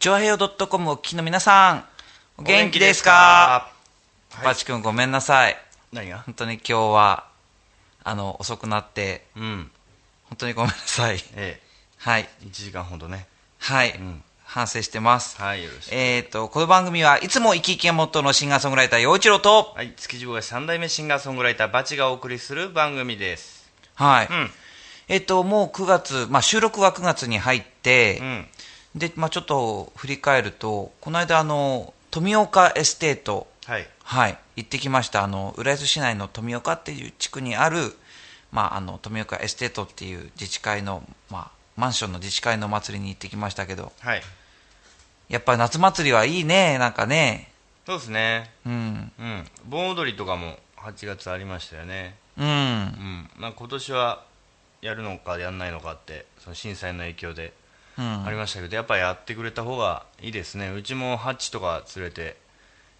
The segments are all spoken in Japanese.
ちょわへよ .com お聞きの皆さん、お元気ですか？はいバチ君ごめんなさい。何が？本当に今日は、あの、遅くなって、うん。本当にごめんなさい。えはい。え、1時間ほどね。はい。ん反省してます。はい、よろしく。えっ、と、この番組はいつも生き生きがモットーのシンガーソングライター、陽一郎と、はい、築地大橋三代目シンガーソングライター、バチがお送りする番組です。はい。うん。えっ、と、もう9月、まあ収録は9月に入って、うん。で、まあちょっと振り返ると、この間あの、富岡エステート、はい。はい、行ってきました。あの、浦安市内の富岡っていう地区にある、まあ、あの、富岡エステートっていう自治会の、まあ、マンションの自治会の祭りに行ってきましたけど、はい。やっぱり夏祭りはいいね、なんかね。そうですね。うん。うん。盆踊りとかも8月ありましたよね。うん。うん。まあ今年はやるのかやんないのかって、その震災の影響でうん。ありましたけど、やっぱりやってくれた方がいいですね。うちもハッチとか連れて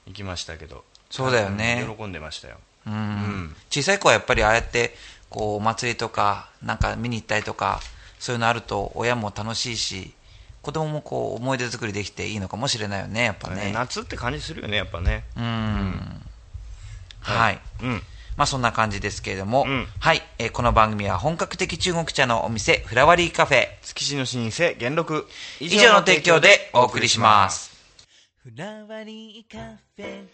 行きましたけど。そうだよねうん喜んでましたよ。うんん小さい子はやっぱりああやって、こう、お祭りとか、なんか見に行ったりとか、そういうのあると、親も楽しいし、子供もこう、思い出作りできていいのかもしれないよね、やっぱね。夏って感じするよね、やっぱね。うん。はい。うん。まあそんな感じですけれども、うん。はい、えーこの番組は本格的中国茶のお店、フラワリーカフェ、築地の老舗、元禄。以以上の提供でお送りします。フラワリーカフェ。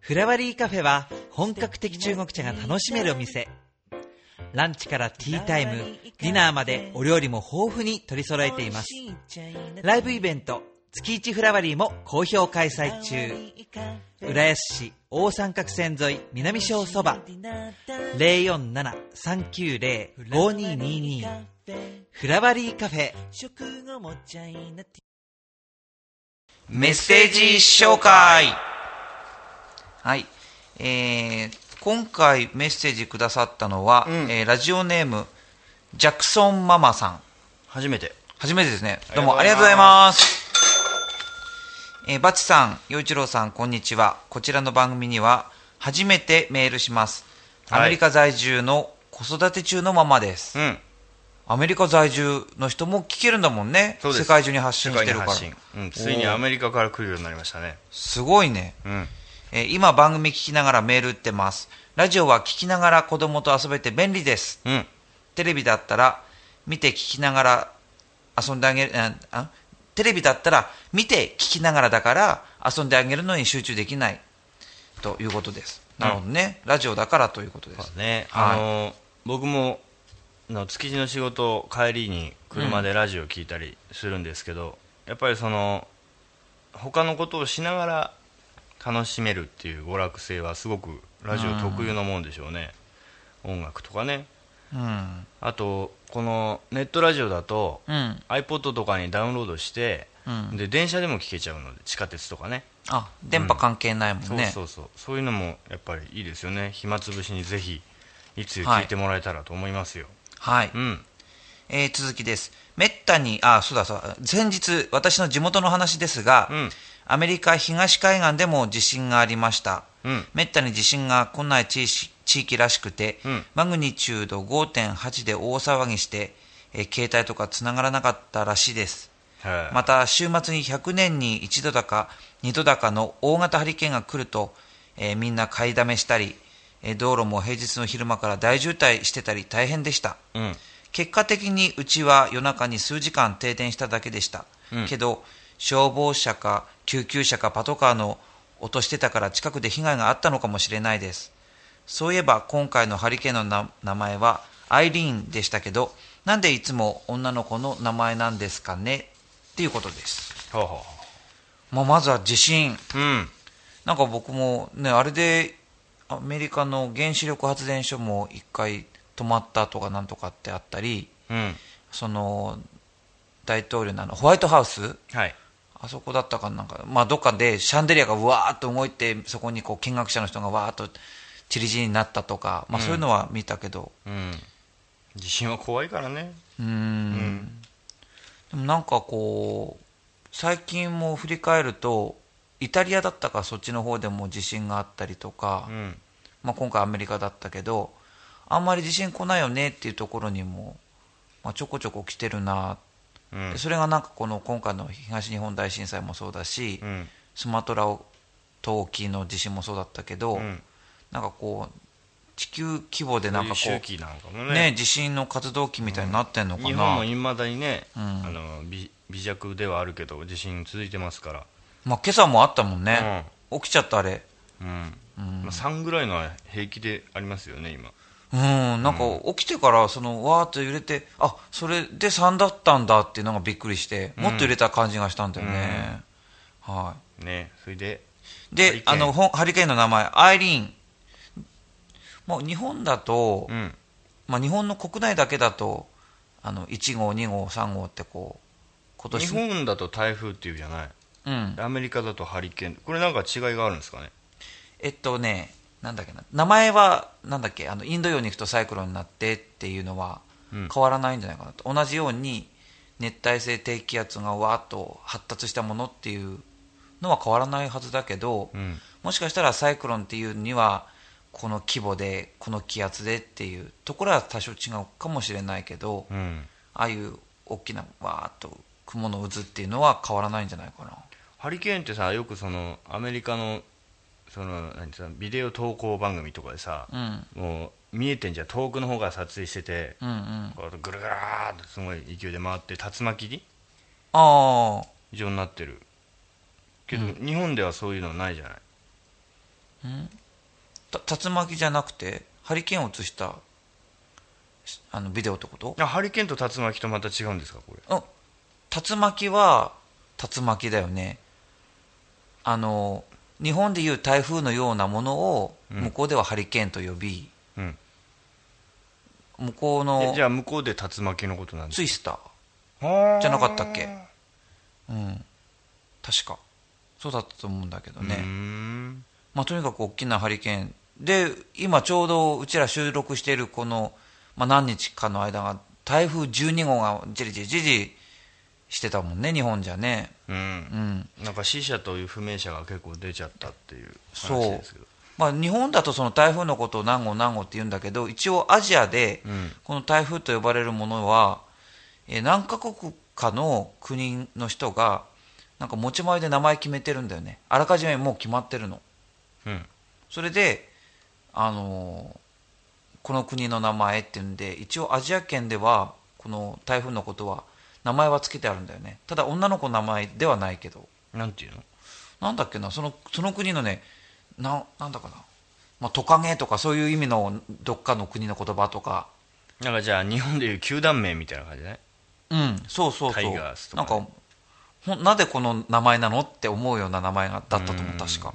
フラワリーカフェは本格的中国茶が楽しめるお店。ランチからティータイムディナーまでお料理も豊富に取り揃えています。ライブイベント月一フラワリーも好評開催中。浦安市大三角線沿い南小そば047-390-5222フラワリーカフェメッセージ紹介はい、えー、今回メッセージくださったのは、うんえーラジオネーム、ジャクソンママさん。初めて。初めてですね。どうもありがとうございます。えーバチさん、陽一郎さん、こんにちは。こちらの番組には、初めてメールします。はいアメリカ在住の子育て中のママです。うん。アメリカ在住の人も聞けるんだもんね。世界中に発信してるから。うん。ついにアメリカから来るようになりましたね。すごいね。うん。えー今番組聞きながらメール打ってます。ラジオは聞きながら子供と遊べて便利です。うん。テレビだったら見て聞きながら遊んであげる、ああテレビだったら見て聞きながらだから遊んであげるのに集中できないということです。なるほどね。ラジオだからということです。ね、はいあの、僕も、あの築地の仕事帰りに車でラジオ聞いたりするんですけど、やっぱりその他のことをしながら楽しめるっていう娯楽性はすごくラジオ特有のもんでしょうね、音楽とかねうん。あとこのネットラジオだと、うん。iPod とかにダウンロードして、うんで電車でも聞けちゃうので地下鉄とかねあ、電波関係ないもんね。そうそうそうそういうのもやっぱりいいですよね暇つぶしにぜひいつ聞いてもらえたらと思いますよ、はい。うんえー続きです。めったに、あ、そうだそうだ。先日、私の地元の話ですが、うんアメリカ東海岸でも地震がありました。うんめったに地震が来ない地域地域らしくて、うん。マグニチュード5.8で大騒ぎして、えー携帯とか繋がらなかったらしいです。はいまた、週末に100年に一度だか二度だかの大型ハリケーンが来ると、えーみんな買いだめしたり、えー道路も平日の昼間から大渋滞してたり大変でした。うん。結果的にうちは夜中に数時間停電しただけでした、うん。けど消防車か救急車かパトカーの音してたから近くで被害があったのかもしれないですそういえば今回のハリケーンのな名前はアイリーンでしたけどなんでいつも女の子の名前なんですかね？っていうことです、ほうほまあ、まずは地震ううん。なんか僕もねあれでアメリカの原子力発電所も一回止まったとかなんとかってあったりうん。その大統領のあのホワイトハウス？はい。あそこだったかなんか、まあ、どっかでシャンデリアがわーっと動いてそこにこう見学者の人がわーっと散り散りになったとか、まあ、そういうのは見たけど。うん。地震は怖いからね。うーん。でもなんかこう最近も振り返るとイタリアだったかそっちの方でも地震があったりとか、うん。まあ、今回アメリカだったけどあんまり地震来ないよねっていうところにも、まあ、ちょこちょこ来てるな。うん。でそれがなんかこの今回の東日本大震災もそうだし、うん。スマトラ島沖の地震もそうだったけど、うんなんかこう地球規模でなんかこそうねうね。地震の活動期みたいになってんのかな、日本もいまだにね、うん。あの微微弱ではあるけど地震続いてますから。まあ、今朝もあったもんね、起きちゃったあれ。うん、うん。まあ、3ぐらいのは平気でありますよね今。うん、なんか起きてから、そのわーっと揺れて、あそれで3だったんだっていうのがびっくりして、もっと揺れた感じがしたんだよね。はねそれでい、であのハリケーンの名前、アイリーン、もう日本だと、うん。まあ、日本の国内だけだと、あの1号、2号、3号ってこう、今日年本だと台風っていうじゃない。うん、アメリカだとハリケーン。これなんか違いがあるんですかね？えっとね、なんだっけな、名前は、なんだっけ、あのインド洋に行くとサイクロンになってっていうのはうん。変わらないんじゃないかなと、同じように熱帯性低気圧がわーっと発達したものっていうのは変わらないはずだけど、うん。もしかしたらサイクロンっていうには、この規模で、この気圧でっていうところは多少違うかもしれないけど、うん。ああいう大きなわーっと雲の渦っていうのは変わらないんじゃないかな。ハリケーンってさよくそのアメリカのその何さビデオ投稿番組とかでさ、うん、もう見えてんじゃん。遠くの方から撮影してて、うん、うん。こうぐるぐるーっとすごい勢いで回って竜巻にああ、状になってる。けど、日本ではそういうのないじゃない？た竜巻じゃなくてハリケーンを映したしあのビデオってこと？あハリケーンと竜巻とまた違うんですかこれ？うん。竜巻は竜巻だよね。あの日本でいう台風のようなものをうん。向こうではハリケーンと呼び、うん。向こうえのじゃあ向こうで竜巻のことなんですツイスタかじゃなかったっけ？ーうん。確か。そうだったと思うんだけどね、まあ、とにかく大きなハリケーンで今ちょうどうちら収録しているこの、まあ、何日かの間が台風12号がじりじりじりしてたもんね日本じゃね。うん。うん。なんか死者という不明者が結構出ちゃったっていうそう話ですけど。まあ、日本だとその台風のことを何号何号って言うんだけど一応アジアでうん。この台風と呼ばれるものは、えー何カ国かの国の人がなんか持ち前で名前決めてるんだよね。あらかじめもう決まってるの。うん。それで、あのーこの国の名前っていうんで一応アジア圏ではこの台風のことは名前は付けてあるんだよね。ただ女の子の名前ではないけど。なんていうの？なんだっけなそのその国のねななんだかな、まあ、トカゲとかそういう意味のどっかの国の言葉とか。なんかじゃあ日本でいう球団名みたいな感じね。うんそうそうそう。タイガースとなんかねかほんなぜこの名前なのって思うような名前がだったと思ううん確か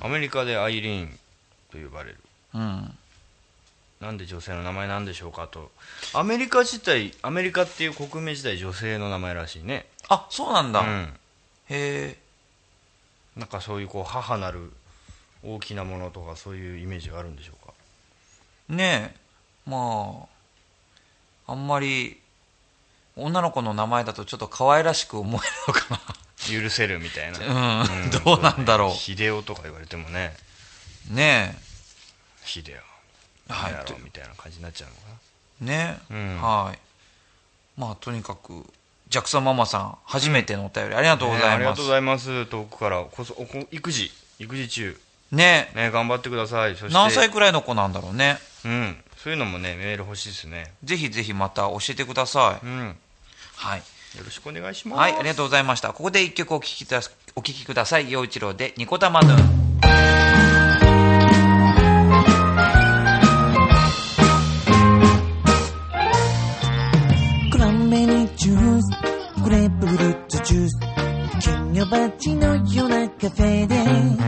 アメリカでアイリーンと呼ばれる。うん。なんで女性の名前なんでしょうかと。アメリカ自体アメリカっていう国名自体女性の名前らしいね。あそうなんだ、へうん。え。なんかそういうこう母なる大きなものとかそういうイメージがあるんでしょうか。ねえ。まああんまり女の子の名前だとちょっと可愛らしく思えるのか許せるみたいな、なうん、うん。どうなんだろ秀夫とか言われてもね。うね秀夫はい。みたいな感じになっちゃうのかえねえ、うん。はい。まあとにかくジャクソンママさん初めてのお便りありがとうごな、ねありがとうざいます、ございます。遠くからこそおこ育児。育児中。ねね頑張ってください。何歳くらいの子なんだろうね。うん。そういうのもねメール欲しいですね。ぜひぜひまた教えてください、うん。はいよろしくお願いしますはい、ありがとうございました。ここで一曲お聴きくださお聴きください。陽一郎でニコタマヌーン。グレープフルーツジュース金魚鉢のようなカフェで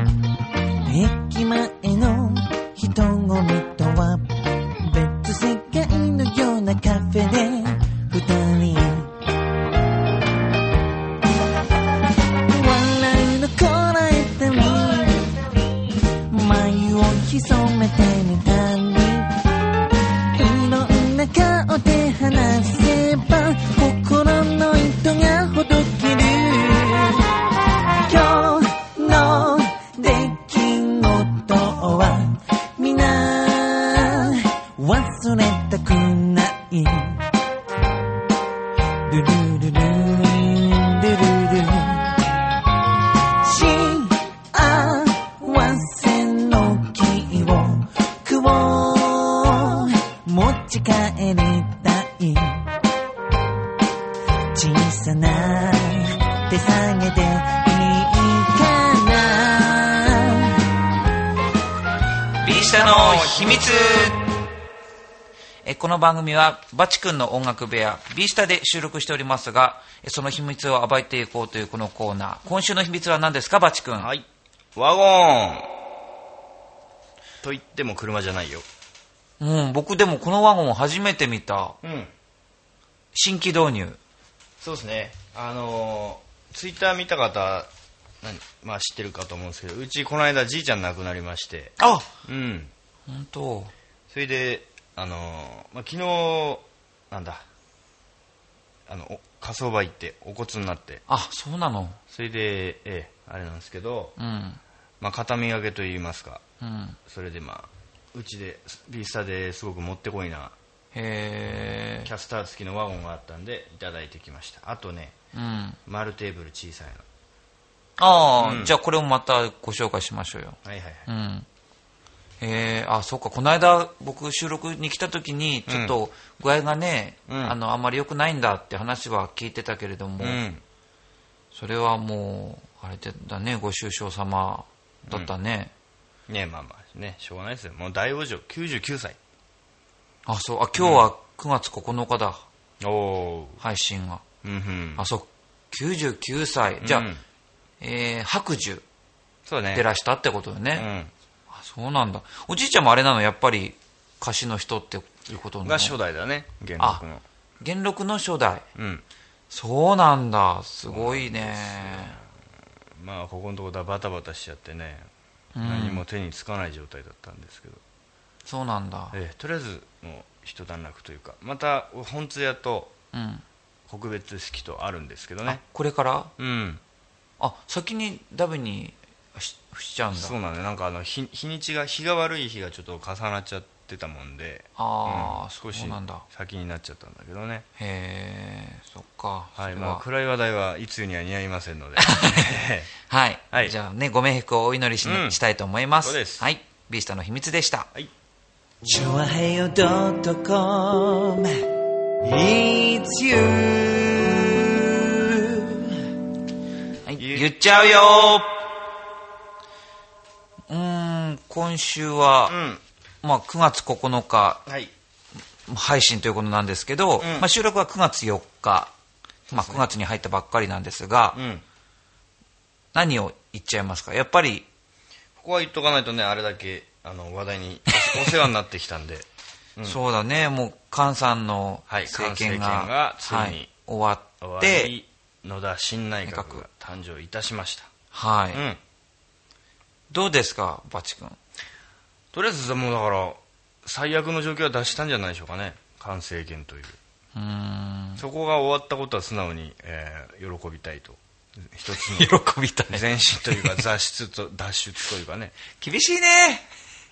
この番組はバチ君の音楽部屋ビースタで収録しておりますがえその秘密を暴いていこうというこのコーナー。今週の秘密は何ですかバチ君？はい。ワゴン。と言っても車じゃないよ。うん、僕でもこのワゴンを初めて見た。うん。新規導入。そうですね。あのーツイッター見た方何まあ知ってるかと思うんですけどうちこの間じいちゃん亡くなりまして。あうん。本当。それであのーまあ、昨日なんだ。あのお火葬場行ってお骨になって。あそうなの？それでええあれなんですけど、うん。まあ、形見分けといいますか。うん。それでまあうちでビースタですごくもってこいな。へキャスター付きのワゴンがあったんでいただいてきました。あとねえうん。丸テーブル小さいああ、うん。じゃあこれもまたご紹介しましょうよ。のはいはいはい。うんへえあそっか。この間僕収録に来た時にちょっと具合がね、うん。あのあんまり良くないんだって話は聞いてたけれども、うん。それはもうあれだねご愁傷様だったね、ねまあまあねしょうがないですよ。もう大往生99歳。あそう。あ今日は9月9日だ、配信が。ーうんうん。あそう。99歳。じゃあ、うん。えー白寿そうね。出らしたってことよね、そうなんだ。おじいちゃんもあれなのやっぱり歌手の人っていうことなの？が初代だね元禄の。元禄の初代。うん。そうなんだ。すごいね。まあここのところバタバタしちゃってね、うん。何も手につかない状態だったんですけど、そうなんだ。ええとりあえずもう一段落というかまた本通夜とうん。告別式とあるんですけどあねこれから？うん。あ先にダブにししちゃうんだ。そうなんだよ。なんかあの日日にちが日が悪い日がちょっと重なっちゃってたもんで。ああ、うん。少し先になっちゃったんだけどね。へえそっか。はいまあ暗い話題はいつには似合いませんので。はい、はい。じゃあねご冥福をお祈りし,、うん。したいと思います。そうです。はい。ビースタの秘密でした。はい。チョアヘヨドットコム。It's you はい、言言っちゃうようーん今週は、うん。まあ、9月9日はい。配信ということなんですけど、ん。まあ、収録は9月4日、まあ、9月に入ったばっかりなんですが、うん。何を言っちゃいますか？やっぱりここは言っとかないとねあれだけあの話題にお お世話になってきたんで。そうだね。もう菅さんのはい政権が,、菅政権がついにはい終わってり野田新内閣が誕生いたしました。はい、うんどうですかバチ君？とりあえずもうだから最悪の状況は脱したんじゃないでしょうかね。菅政権という。うそこが終わったことは素直に、えー喜びたいと。一つの 喜びたい。前進というか脱出と 脱出というかね。厳しいね。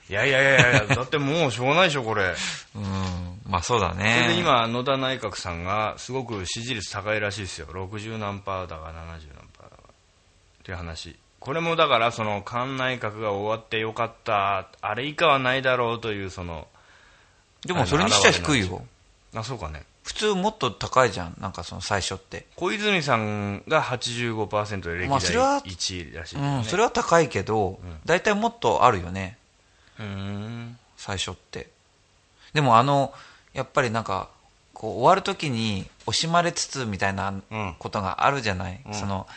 いやいやいやいやだってもうしょうがないでしょこれ。うん。まあそうだそねれで今野田内閣さんがすごく支持率高いらしいですよ。60何パーだか70何パーだか。っていう話これもだからその菅内閣が終わってよかったあれ以下はないだろうというそのでもそれにしちゃ低いよ。あそうかね。普通もっと高いじゃんなんかその最初って。小泉さんが85%で歴代まあそれは1位らしいですうね、んそれは高いけど大体、もっとあるよね。うーん。最初って。でもあのやっぱりなんかこう終わる時に惜しまれつつみたいなうん。ことがあるじゃない、その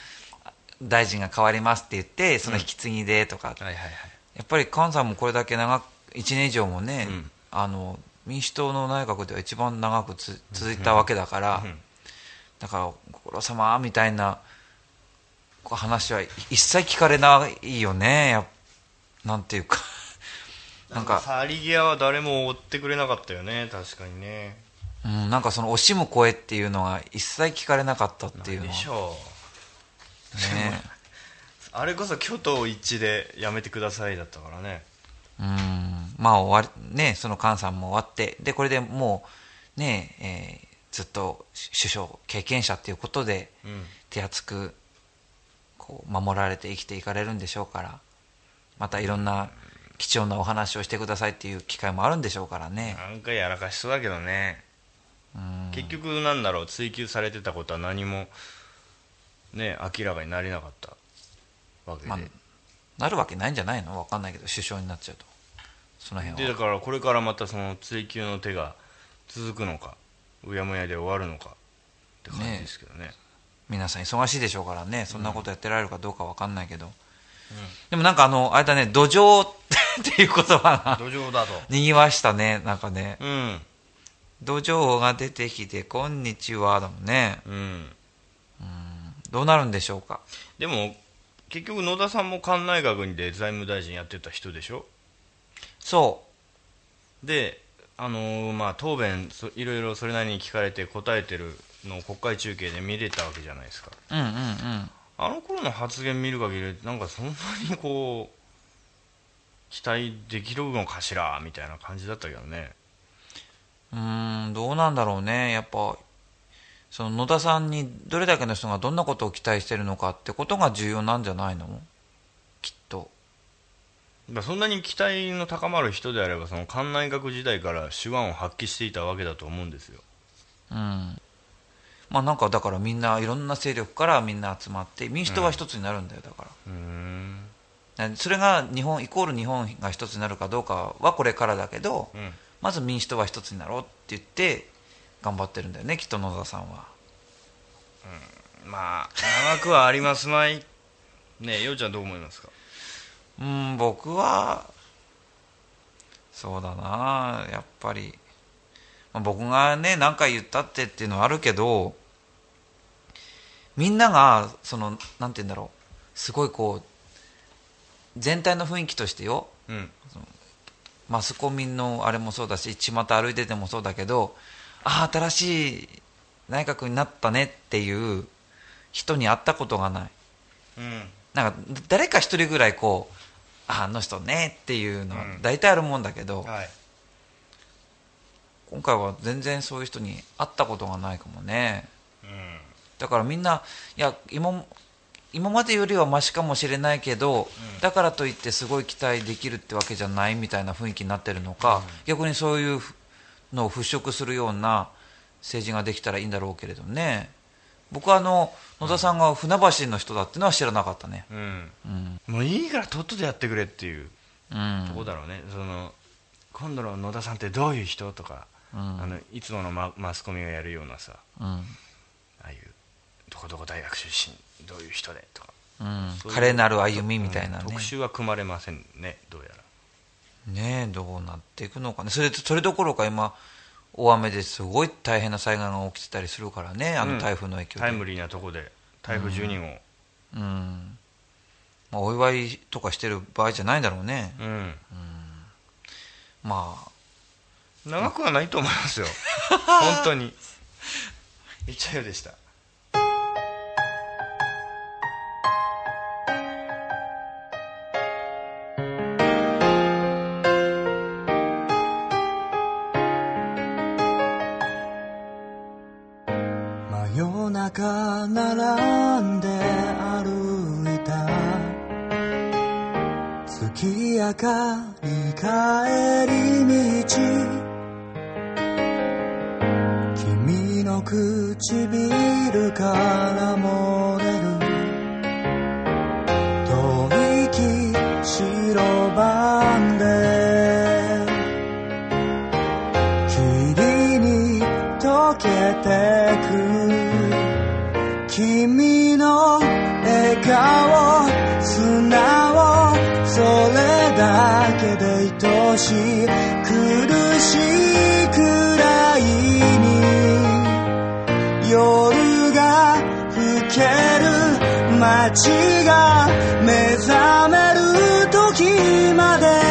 大臣が変わりますって言ってその引き継ぎでとか、はいはいはい。やっぱり菅さんもこれだけ長く1年以上もね、うん。あの民主党の内閣では一番長くつ続いたわけだから、うん。だからご苦労様みたいな話は一切聞かれないよねやなんていうか。なんか去り際は誰も追ってくれなかったよね確かにね。うん、なんかその惜しむ声っていうのが一切聞かれなかったっていうのではしょうね。あれこそ挙党一致でやめてくださいだったからね。うん。まあ終わりねその菅さんも終わってでこれでもうねえーずっと首相経験者っていうことでうん。手厚くこう守られて生きていかれるんでしょうからまたいろんな貴重なお話をしてくださいっていう機会もあるんでしょうからね。なんかやらかしそうだけどね。結局なんだろう追求されてたことは何もね明らかになりなかったわけで、まあなるわけないんじゃないの？わかんないけど首相になっちゃうと。その辺は。でだからこれからまたその追求の手が続くのかうやむやで終わるのかって感じですけどね。皆さん忙しいでしょうからね。そんなことやってられるかどうかわかんないけど、でもなんかあのあれだね土壌 っていう言葉が土壌だと。にぎわしたねなんかね。うん。土壌が出てきて「こんにちは」だもんね。うんどうなるんでしょうか？でも結局野田さんも関内閣で財務大臣やってた人でしょ？そであのーまあ答弁そいろいろそれなりに聞かれて答えてるのを国会中継で見れたわけじゃないですか。ううんうんうん。あの頃の発言見る限りなんかそんなにこう期待できるのかしらみたいな感じだったけどね。うーんどうなんだろうね。やっぱその野田さんにどれだけの人がどんなことを期待してるのかってことが重要なんじゃないの？きっと。そんなに期待の高まる人であればその関内閣時代から手腕を発揮していたわけだと思うんですよ。うん。まあなんかだからみんないろんな勢力からみんな集まって民主党は一つになるんだよだから、うーん。なそれが日本イコール日本が一つになるかどうかはこれからだけど、うん。まず民主党は一つになろうって言って頑張ってるんだよねきっと野田さんは。まあ長くはありますまい。ねえようちゃんどう思いますか？うん僕はそうだなやっぱり、まあ僕がね何回言ったってっていうのはあるけどみんながそのなんて言うんだろう。すごいこう全体の雰囲気としてよ。うん。マスコミのあれもそうだし巷歩いててもそうだけどああ新しい内閣になったねっていう人に会ったことがない。うん。なんか誰か一人ぐらいこうああの人ねっていうのはうん。大体あるもんだけど、はい。今回は全然そういう人に会ったことがないかもね。うん。だからみんないや今今までよりはマシかもしれないけど、だからといってすごい期待できるってわけじゃないみたいな雰囲気になってるのか、逆にそういうのを払拭するような政治ができたらいいんだろうけれどね。僕はあの野田さんが船橋の人だっていうのは知らなかったね。うん。うん。もういいからとっととやってくれっていううん。とこだろうね、その今度の野田さんってどういう人とか、うん。あのいつものママスコミがやるようなさうん。ああいうどこどこ大学出身どういう人でとか。うん。華麗なる歩みみたいなね。うん特集は組まれませんねどうやらねえどうなっていくのかね。それそれどころか今大雨ですごい大変な災害が起きてたりするからね。あの台風の影響で、タイムリーなとこで台風12号。うん。まあ、お祝いとかしてる場合じゃないんだろうね。うん、まあ。長くはないと思いますよ。本当に。いっちゃうでした並んで歩いた。月明かり帰り道。君の唇からも君の笑顔素直それだけで愛しい苦しいくらいに。夜が更ける街が目覚める時まで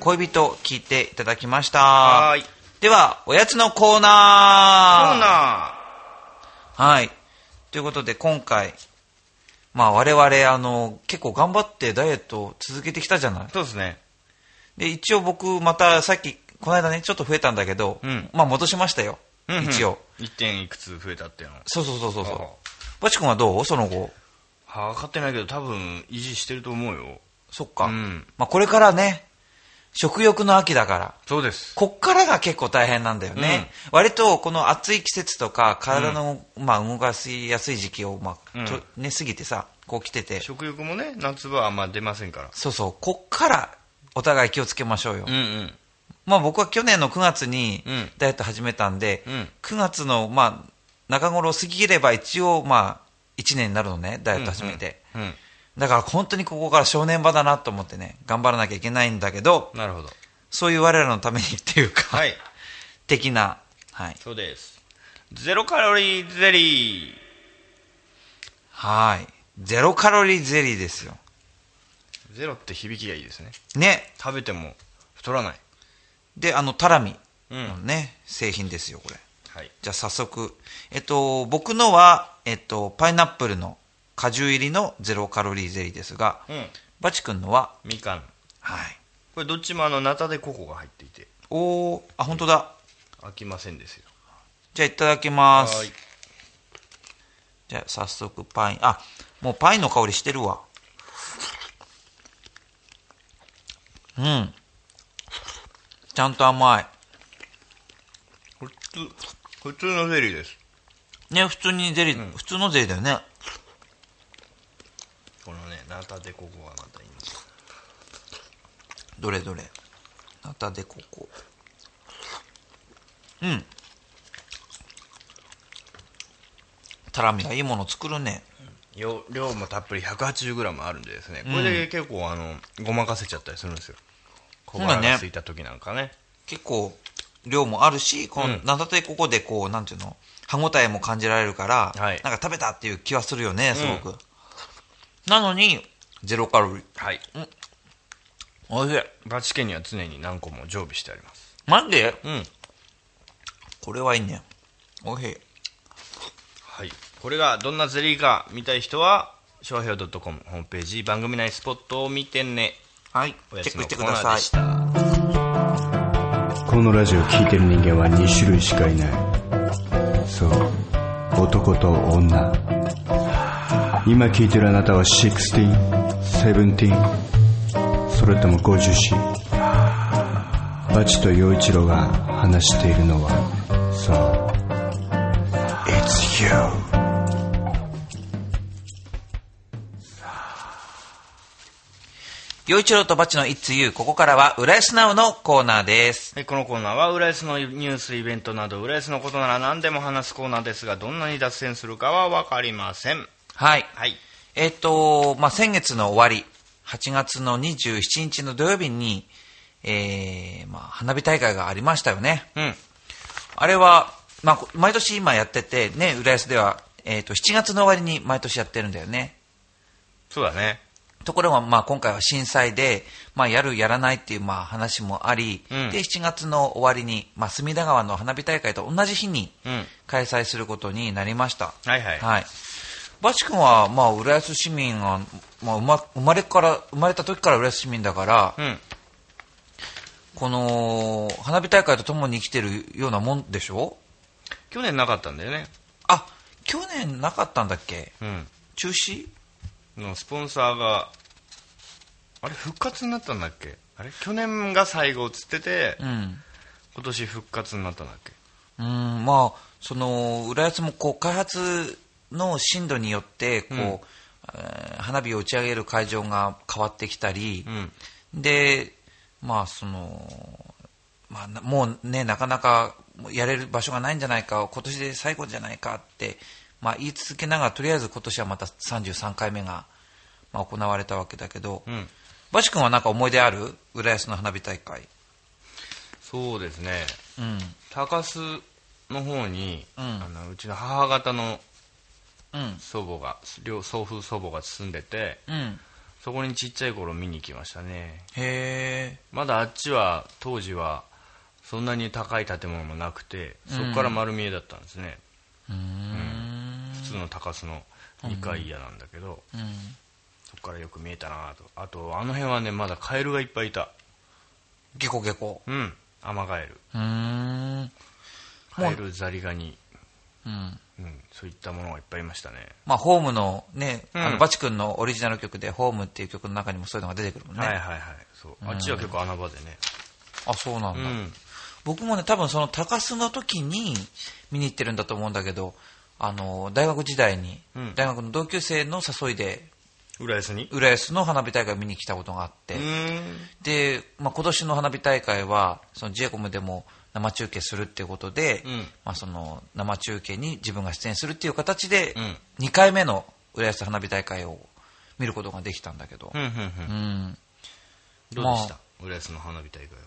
恋人聞いていただきましたはーいではおやつのコーナーコーナはいということで今回まあ我々、あの、結構頑張ってダイエットを続けてきたじゃない。そうですね。で、一応僕、またさっき、この間ね、ちょっと増えたんだけど、うんまあ戻しましたよ。一応。。1点いくつ増えたっていうの。そうそうそうそうそう。バチ君はどう？その後。はあ、分かってないけど多分維持してると思うよ。そっか。うんまあこれからね、食欲の秋だから、そうです。こっからが結構大変なんだよね。割とこの暑い季節とか、体の、まあ動かしやすい時期を、まあ、とね、過ぎてさ、こう来てて、食欲もね、夏場はあんま出ませんから。そうそう、こっからお互い気をつけましょうよ。うんうん。まあ僕は去年の9月にうんダイエット始めたんで、うん9月のまあ中頃過ぎれば一応まあ1年になるのね、ダイエット始めて。うん。だから本当にここから正念場だなと思ってね、頑張らなきゃいけないんだけど、なるほど。そういう我らのためにっていうか、はい。的な、はい。そうです。ゼロカロリーゼリー。はい。ゼロカロリーゼリーですよ。ゼロって響きがいいですね。ね。食べても太らない。で、あの、タラミうんのね、製品ですよ、これ。はい。じゃあ早速。えっと、僕のは、えっと、パイナップルの果汁入りのゼロカロリーゼリーですが、うん。バチ君のは、みかん。はい。これどっちもあの、ナタデココが入っていて、おー、あ、本当だ。飽きませんですよ。じゃあいただきます。はい。じゃあ早速パイン、あ、もうパインの香りしてるわ。うん。ちゃんと甘い。普通、普通のゼリーです。ね、普通にゼリー、普通のゼリーだよね。このね、ナタデココがまたいいんですよ。どれどれ。ナタデココ。うん。タラミがいいもの作るね。量量もたっぷり 180g あるんでですね、これで結構あの、ごまかせちゃったりするんですよ。小腹が空いた時なんかね。結構量もあるし、このうんナタデココでこう、なんていうの、歯応えも感じられるから、はいなんか食べたっていう気はするよね、すごく。なのに、ゼロカロリー。はい。おいしい。バチ家には常に何個も常備してあります。マジで？うん。これはいいね。おいしい。はい。これがどんなゼリーか見たい人は、商標 .com ホームページ番組内スポットを見てね。はい。おやチェックしてつのコーナください。ーでした。このラジオ聴いてる人間は2種類しかいないそう男と女今聞いてるあなたは 16?17? それとも 50C? バチと陽一郎が話しているのはそう It's you 洋一郎とバチの It's You。ここからは、浦安ナウのコーナーです。はい、このコーナーは浦安のニュースイベントなど浦安のことなら何でも話すコーナーですがどんなに脱線するかは分かりませんはい。はいえっ、と、まあ、先月の終わり、8月の27日の土曜日に、えー、まあ、花火大会がありましたよね。うんあれは、まあ、毎年今やってて、ね、浦安では、えっ、と、7月の終わりに毎年やってるんだよね。そうだねところが、まあ、今回は震災で、まあ、やる、やらないっていう、まあ、話もあり、うんで、7月の終わりに、まあ、隅田川の花火大会と同じ日にうん開催することになりました。はいはいはい。バチ君は、まあ、浦安市民が、まあ、生ま生まれから、生まれた時から浦安市民だから、うん。この、花火大会とともに生きてるようなもんでしょ？去年なかったんだよね。あ、去年なかったんだっけ？うん。中止？のスポンサーがあれ復活になったんだっけ？あれ？去年が最後っつっててうん。今年復活になったんだっけ？うん、まあ、その、浦安もこう、開発の進度によって、こう、うんえー花火を打ち上げる会場が変わってきたり、うんで、まあ、その、まあ、なもうね、なかなかやれる場所がないんじゃないか、今年で最後じゃないかって、まあ、言い続けながら、とりあえず今年はまた33回目が、まあ、行われたわけだけど、うんバシ君はなんか思い出ある？浦安の花火大会。そうですねうん。高須の方に、うんあのうちの母方のうん。祖母が両祖父祖母が住んでてうん。そこにちっちゃい頃見に行きましたねへえ。まだあっちは当時はそんなに高い建物もなくてそこから丸見えだったんですね、うーん。普通の高須の2階屋なんだけど、うん。そこからよく見えたなとあとあの辺はねまだカエルがいっぱいいたゲコゲコ。うんアマガエル。カエルザリガニ、うん。うん、そういったものがいっぱいいましたね。まあ、ホームのね、うん。あの、バチ君のオリジナル曲で、ホームっていう曲の中にもそういうのが出てくるもんね。はいはいはいそう。あっちは結構穴場でね。あ、そうなんだ。うん。僕もね、多分その高須の時に見に行ってるんだと思うんだけど、あの、大学時代に、うん。大学の同級生の誘いで、浦安に？浦安の花火大会見に来たことがあって、で、まあ、今年の花火大会は、その j コムでも生中継するっていうことで、うん。まあ、その生中継に自分が出演するっていう形で、うん。2回目の浦安花火大会を見ることができたんだけど、うんうんどうでした、浦安の花火大会は。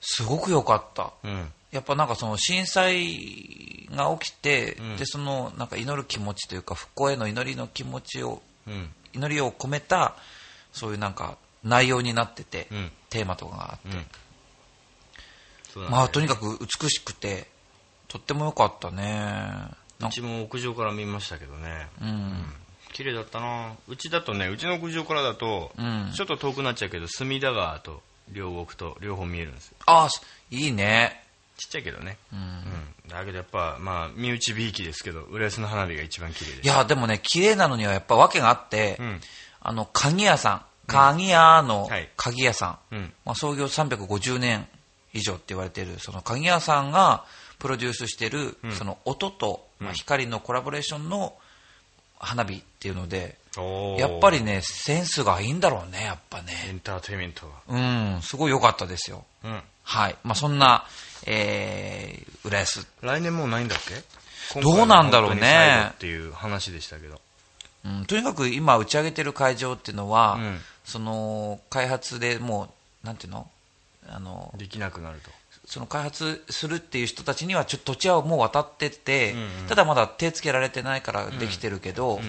すごく良かった。うん。やっぱなんかその震災が起きて、うん。でそのなんか祈る気持ちというか復興への祈りの気持ちをうん。祈りを込めたそういうなんか内容になってて、うん。テーマとかがあって、ね。まあとにかく美しくてとっても良かったね。うちも屋上から見ましたけどね。うん、綺麗だったな。うちだとねうちの屋上からだと、うん。ちょっと遠くなっちゃうけど隅田川と両国と両方見えるんですよ。あいいね。ちっちゃいけどね。うん。うん。だけどやっぱまあ身内びいきですけど浦安の花火が一番綺麗です。いやでもね綺麗なのにはやっぱ訳があって、うん。あの鍵屋さん。鍵屋のはい。鍵屋さん、うん。まあ、創業350年以上って言われているその鍵屋さんがプロデュースしている、うん。その音と、まあ、光のコラボレーションの花火っていうので、やっぱりねセンスがいいんだろうねやっぱエねンターテインメントうんすごい良かったですよ。がうん。はい。まあそんな、えー、浦安。来年もうないんだっけ？どうなんだろうね。っていう話でしたけど。うん、とにかく今打ち上げてる会場っていうのは、うん。その開発でもうなんていうの？あのできなくなると。その開発するっていう人たちにはちょっと土地はもう渡ってて、うんうん。ただまだ手つけられてないからできてるけど、ん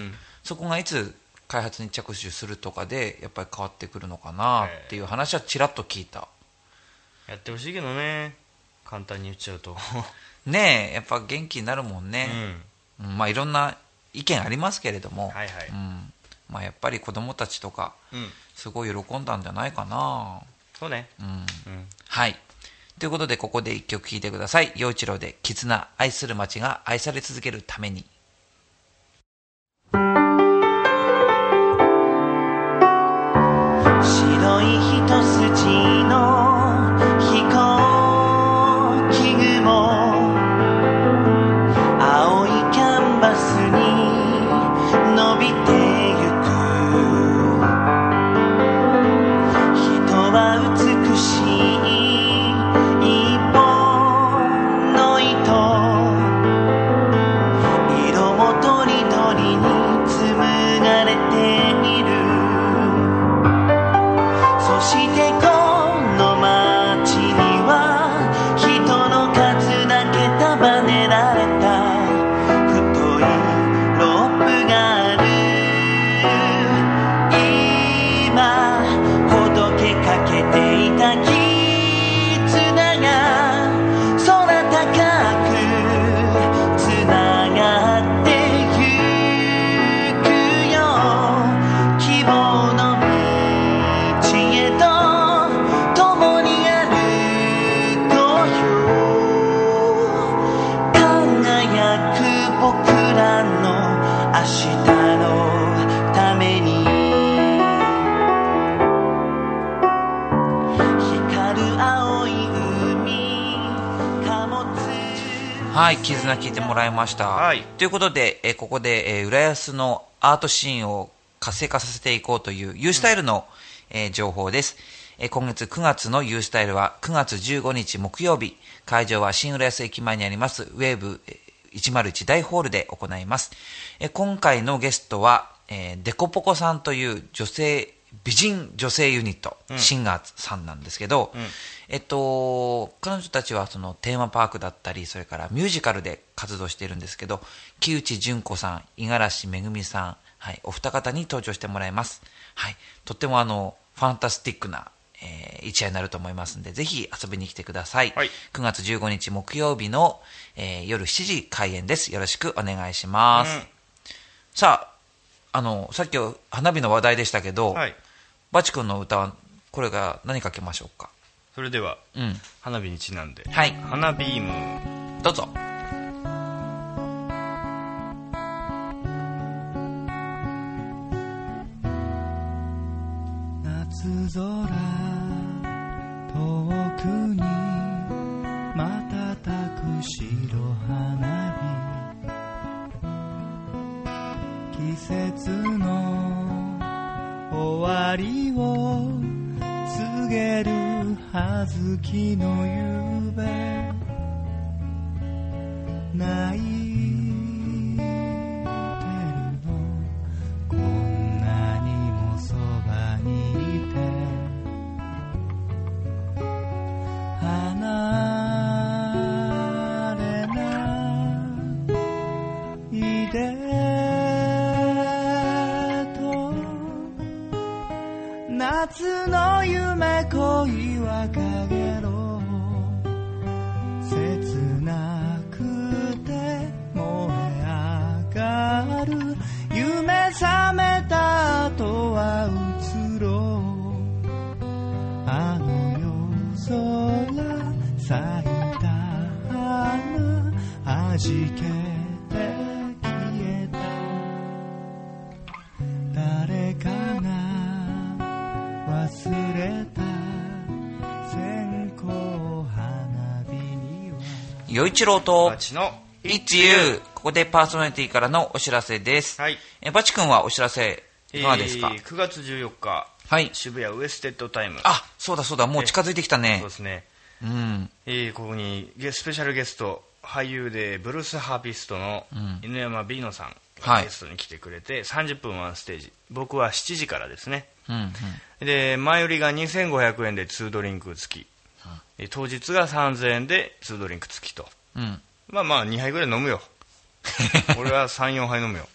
そこがいつ開発に着手するとかでやっぱり変わってくるのかなっていう話はちらっと聞いた。やってほしいけどね。簡単に言っちゃうと。ねえやっぱ元気になるもんね、うん。うんまあいろんな意見ありますけれども、はいはい。うん。まあ、やっぱり子供たちとかうん。すごい喜んだんじゃないかなそうねうんうんはい。ということで、ここで一曲聴いてください。陽一郎で、絆、愛する街が愛され続けるために。絆聞いてもらいました。はいということで、えーここで、えー浦安のアートシーンを活性化させていこうという U スタイルの、えー情報です。えー今月9月の U スタイルは9月15日木曜日、会場は新浦安駅前にありますウェーブえー101大ホールで行います。えー今回のゲストは、えーデコポコさんという女性、美人女性ユニット、シンガーズさんなんですけど、えっと、彼女たちはそのテーマパークだったり、それからミュージカルで活動しているんですけど、木内純子さん、五十嵐めぐみさん、はい、お二方に登場してもらいます。はい、とってもあの、ファンタスティックな、えー一夜になると思いますんで、ぜひ遊びに来てください。はい9月15日木曜日の、えー夜7時開演です。よろしくお願いします。うんさあ、あの、さっき花火の話題でしたけど、はいバチ君の歌は、これが何かけましょうか？それではうん。花火にちなんではい。花ビームどうぞ。葉月の夕べ。じけて消えた誰かが忘れた線香花火には与一郎とバ、チの It's You! ここでパーソナリティからのお知らせです。はいえバチ君はお知らせ、いかがですか、えー9月14日はい。渋谷ウエステッドタイムあ、そうだそうだ、もう近づいてきたねそう。ですねうん。えーここにゲスペシャルゲスト俳優でブルースハーピストの犬山ビーノさんはい。がゲストに来てくれて30分ワンステージ。僕は7時からですね。うん、うん。で前売りが2500円で2ドリンク付き、えー当日が3000円で2ドリンク付きと。うん。まあまあ2杯ぐらい飲むよ。俺は34杯飲むよ。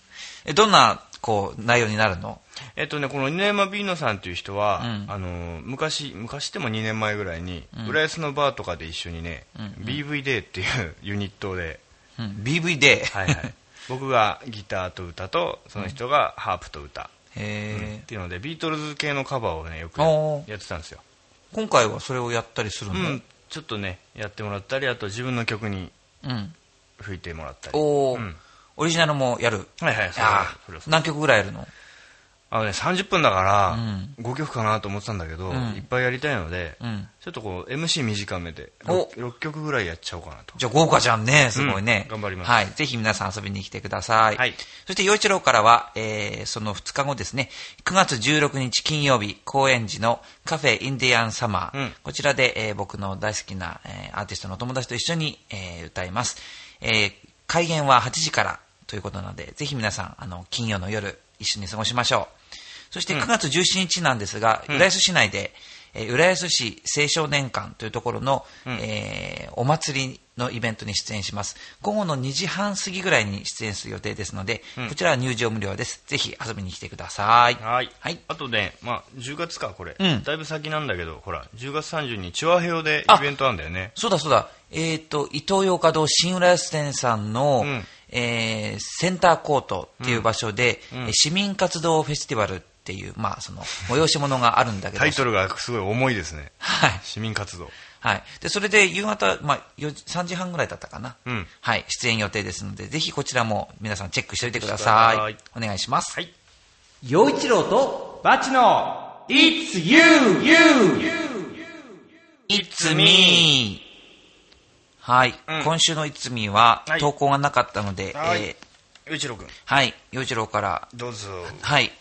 え、どんな、こう、内容になるの？えっとね、この犬山ビーノさんという人は、うん。あの昔昔でも2年前ぐらいに、浦安のバーとかで一緒にね、BV デーっていうユニットで、うん。BV で。はいはい、僕がギターと歌とその人がハープと歌、へー。っていうのでビートルズ系のカバーをねよくやってたんですよ、今回はそれをやったりするのうん、ちょっとねやってもらったりあと自分の曲にうん。吹いてもらったり。おー、うんオリジナルもやる。はいはいそう何曲ぐらいやるの？あのね30分だから、うん5曲かなと思ってたんだけど、うんいっぱいやりたいので、うん。ちょっとこう MC 短めでお 6, 6曲ぐらいやっちゃおうかなとじゃあ豪華じゃんね、すごいね。うん頑張りますはい。ぜひ皆さん遊びに来てください。はいそして、洋一郎からは、えー、その2日後ですね、9月16日金曜日、高円寺のカフェインディアンサマー。うんこちらで、えー僕の大好きな、えーアーティストの友達と一緒に、えー歌います。えー開演は8時からということなので、ぜひ皆さん、あの、金曜の夜、一緒に過ごしましょう。そして9月17日なんですが、浦安市内で、えー浦安市青少年館というところの、えーお祭りのイベントに出演します。午後の2時半過ぎぐらいに出演する予定ですので、こちらは入場無料です。ぜひ遊びに来てください。はい、はい。あとね、まあ、10月かこれ、うんだいぶ先なんだけどほら10月30日にチュアヘオでイベントあるんだよねそうだそうだ。えっ、と、伊東洋華堂新浦安店さんの、うんえーセンターコートっていう場所で、えー市民活動フェスティバルっていう、まあ、その、催し物があるんだけど。タイトルがすごい重いですねはい。市民活動はい。で、それで夕方、まあ、4時3時半ぐらいだったかな。うんはい。出演予定ですので、ぜひこちらも皆さんチェックしておいてください。はいお願いします。はい陽一郎とバチの It's You! It's me! はい、うん。今週の It's me ははい。投稿がなかったので、はい。えー。与一郎君。はい、洋一郎から、どうぞ。はい。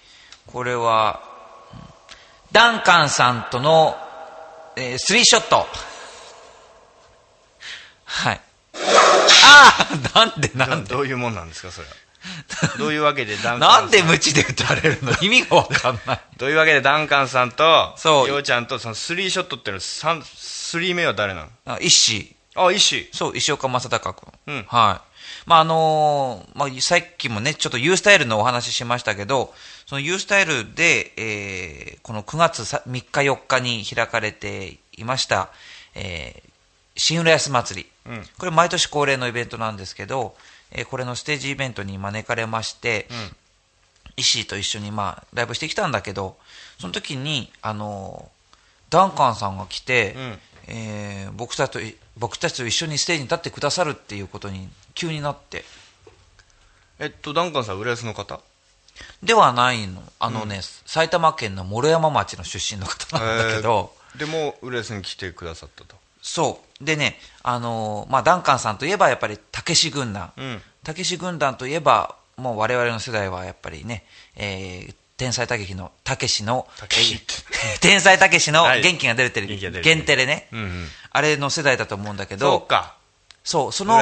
これは、うん。ダンカンさんとの、えースリーショット。はい。ああなんでなんで？どういうもんなんですかそれは。どういうわけでダンカンさなんで無知で打たれるの？意味がわかんない。というわけでダンカンさんとそう。ようちゃんとそのスリーショットっていうの三スリー目は誰なの？あ石井。あ石そう、石岡正隆君。うんはい。まあ、あのーまあ、さっきもね、ちょっと U スタイルのお話ししましたけど、その U スタイルで、えーこの9月さ3日4日に開かれていました、えー新浦安祭り。うんこれ毎年恒例のイベントなんですけど、えーこれのステージイベントに招かれまして、石井と一緒にまあライブしてきたんだけどその時にあのダンカンさんが来て、うんえー僕たちと僕たちと一緒にステージに立ってくださるっていうことに急になって。えっとダンカンさん浦安の方？ではないの。あのね、埼玉県の毛呂山町の出身の方なんだけど、えーでも浦安に来てくださったと。そう。でねあのまあダンカンさんといえばやっぱりたけし軍団。うん。たけし軍団といえばもう我々の世代はやっぱりね、えー天才たけしのたけしの 天才たけしのはい。元気が出るテレビ、限テレね、あれの世代だと思うんだけどか。そうその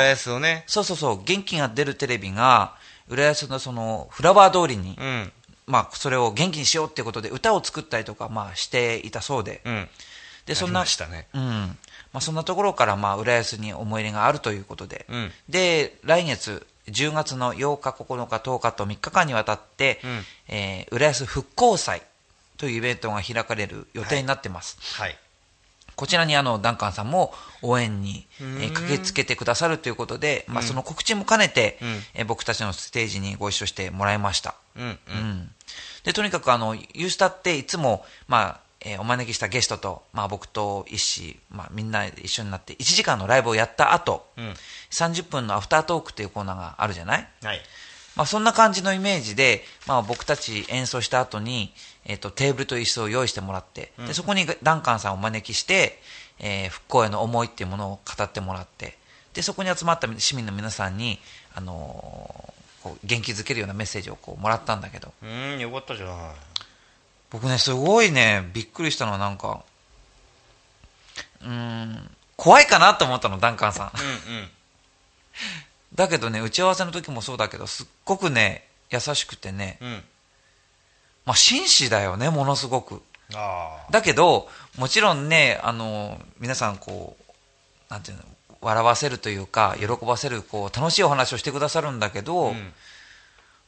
そうそうそう。元気が出るテレビが浦安のそのフラワー通りに、うん。まあ、それを元気にしようっていうことで歌を作ったりとか、まあ、していたそうで、うん。でそんなうん。まあ、そんなところから、まあ、浦安に思い入れがあるということで、うん。で来月10月の8日、9日、10日と3日間にわたって、うん。えー浦安復興祭というイベントが開かれる予定になってます。はい。こちらにあのダンカンさんも応援に、駆けつけてくださるということで、まあ、その告知も兼ねて、うん。えー僕たちのステージにご一緒してもらいました。うん。うん。うん。でとにかくあのユースタっていつも、まあえーお招きしたゲストと、まあ、僕と一志、まあ、みんなで一緒になって1時間のライブをやった後、うん。30分のアフタートークっていうコーナーがあるじゃない、はい。まあ、そんな感じのイメージで、まあ、僕たち演奏した後に、えっとテーブルと椅子を用意してもらって、でそこにダンカンさんをお招きして、えー復興への思いっていうものを語ってもらってでそこに集まった市民の皆さんに、あのーこう元気づけるようなメッセージをこうもらったんだけど。うんよかったじゃない僕ねすごいねびっくりしたのはなんかうーん怖いかなと思ったのダンカンさん。うんうん。だけどね打ち合わせの時もそうだけどすっごくね優しくてね、うん。まあ、紳士だよねものすごく。あだけどもちろんねあの皆さんこうなんていうの笑わせるというか喜ばせるこう楽しいお話をしてくださるんだけど、あうん。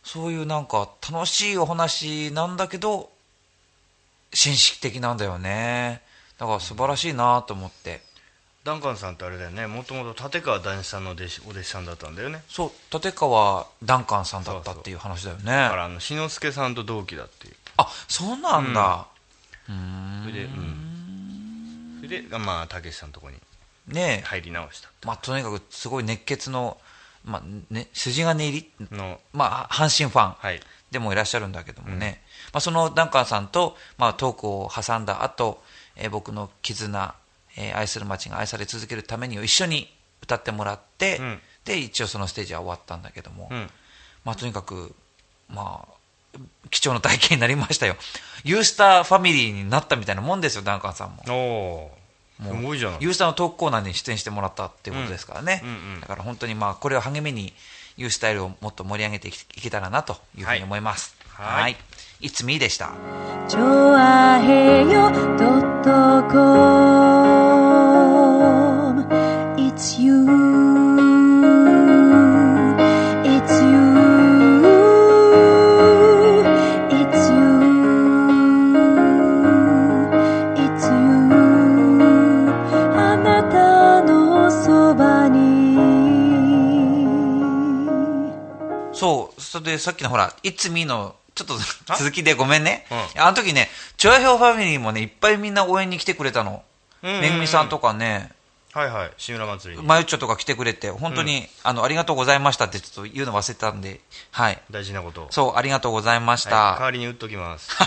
そういうなんか楽しいお話なんだけど紳士的なんだよね。だから素晴らしいなと思って。ダンカンさんってあれだよね。もともと立川談志さんの弟子お弟子さんだったんだよね。そう。立川ダンカンさんだったっていう話だよね。だからあの志の輔さんと同期だっていう。あそうなんだ、うーん。それでうん。それでまあたけしさんのとこにねえ。入り直した。まあ、とにかくすごい熱血の、まあね、筋金入り、のまあ、阪神ファン。はいでもいらっしゃるんだけどもね、まあ、そのダンカンさんと、まあ、トークを挟んだ後、えー僕の絆、えー愛する街が愛され続けるためにを一緒に歌ってもらって、うん。で一応そのステージは終わったんだけども、うん。まあ、とにかく、まあ、貴重な体験になりましたよ。ユースターファミリーになったみたいなもんですよダンカンさんも。もうすごいじゃない。ユースターのトークコーナーに出演してもらったっていうことですからね、うんうんうん。だから本当にまあこれを励みにユースタイルをもっと盛り上げていけたらなというふうに思います。はい。はい。いつみでした？チョアヘヨドットコム。It's you そうそれでさっきのほら「いつみ」のちょっと続きでごめんね、うあの時ねチョアヘオファミリーもねいっぱいみんな応援に来てくれたの、めぐみさんとかね。はいはい。志村祭り。にまゆっちょとか来てくれて本当に、あのありがとうございましたってちょっと言うの忘れてたんではい。大事なことを。そうありがとうございました、はい、代わりに打っときます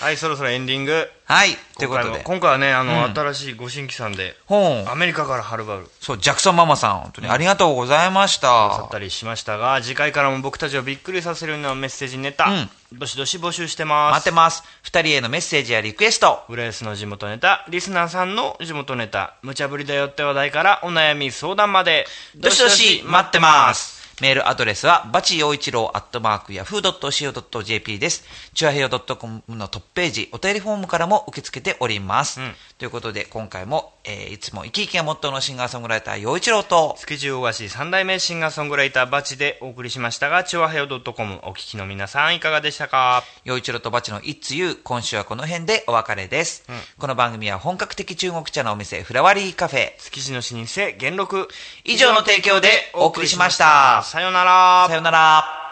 はいそろそろエンディングはい、ということで。今回はねあの、うん新しいご新規さんでほうアメリカからはるばるそう、ジャクソンママさん、本当にありがとうございましくださたっ。たりしましたが次回からも僕たちをびっくりさせるようなメッセージネタ、うんどしどし募集してます待ってます。二人へのメッセージやリクエスト。浦安の地元ネタリスナーさんの地元ネタ無茶ぶりだよって話題からお悩み相談までどしどし待ってます。メールアドレスは、バチ陽一郎アットマークヤフー .co.jp です。チュアヘヨ .com のトップページ、お便りフォームからも受け付けております。うん。ということで、今回も、えーいつも生き生きがモットーのシンガーソングライター陽一郎と、築地大菓子三代目シンガーソングライターバチでお送りしましたがチョアヘヨ .com お聞きの皆さんいかがでしたか？陽一郎とバチの It's You 今週はこの辺でお別れです、うん。この番組は本格的中国茶のお店フラワリーカフェ。築地の老舗元禄。以上の提供でお送りしましたさよなら。さよなら。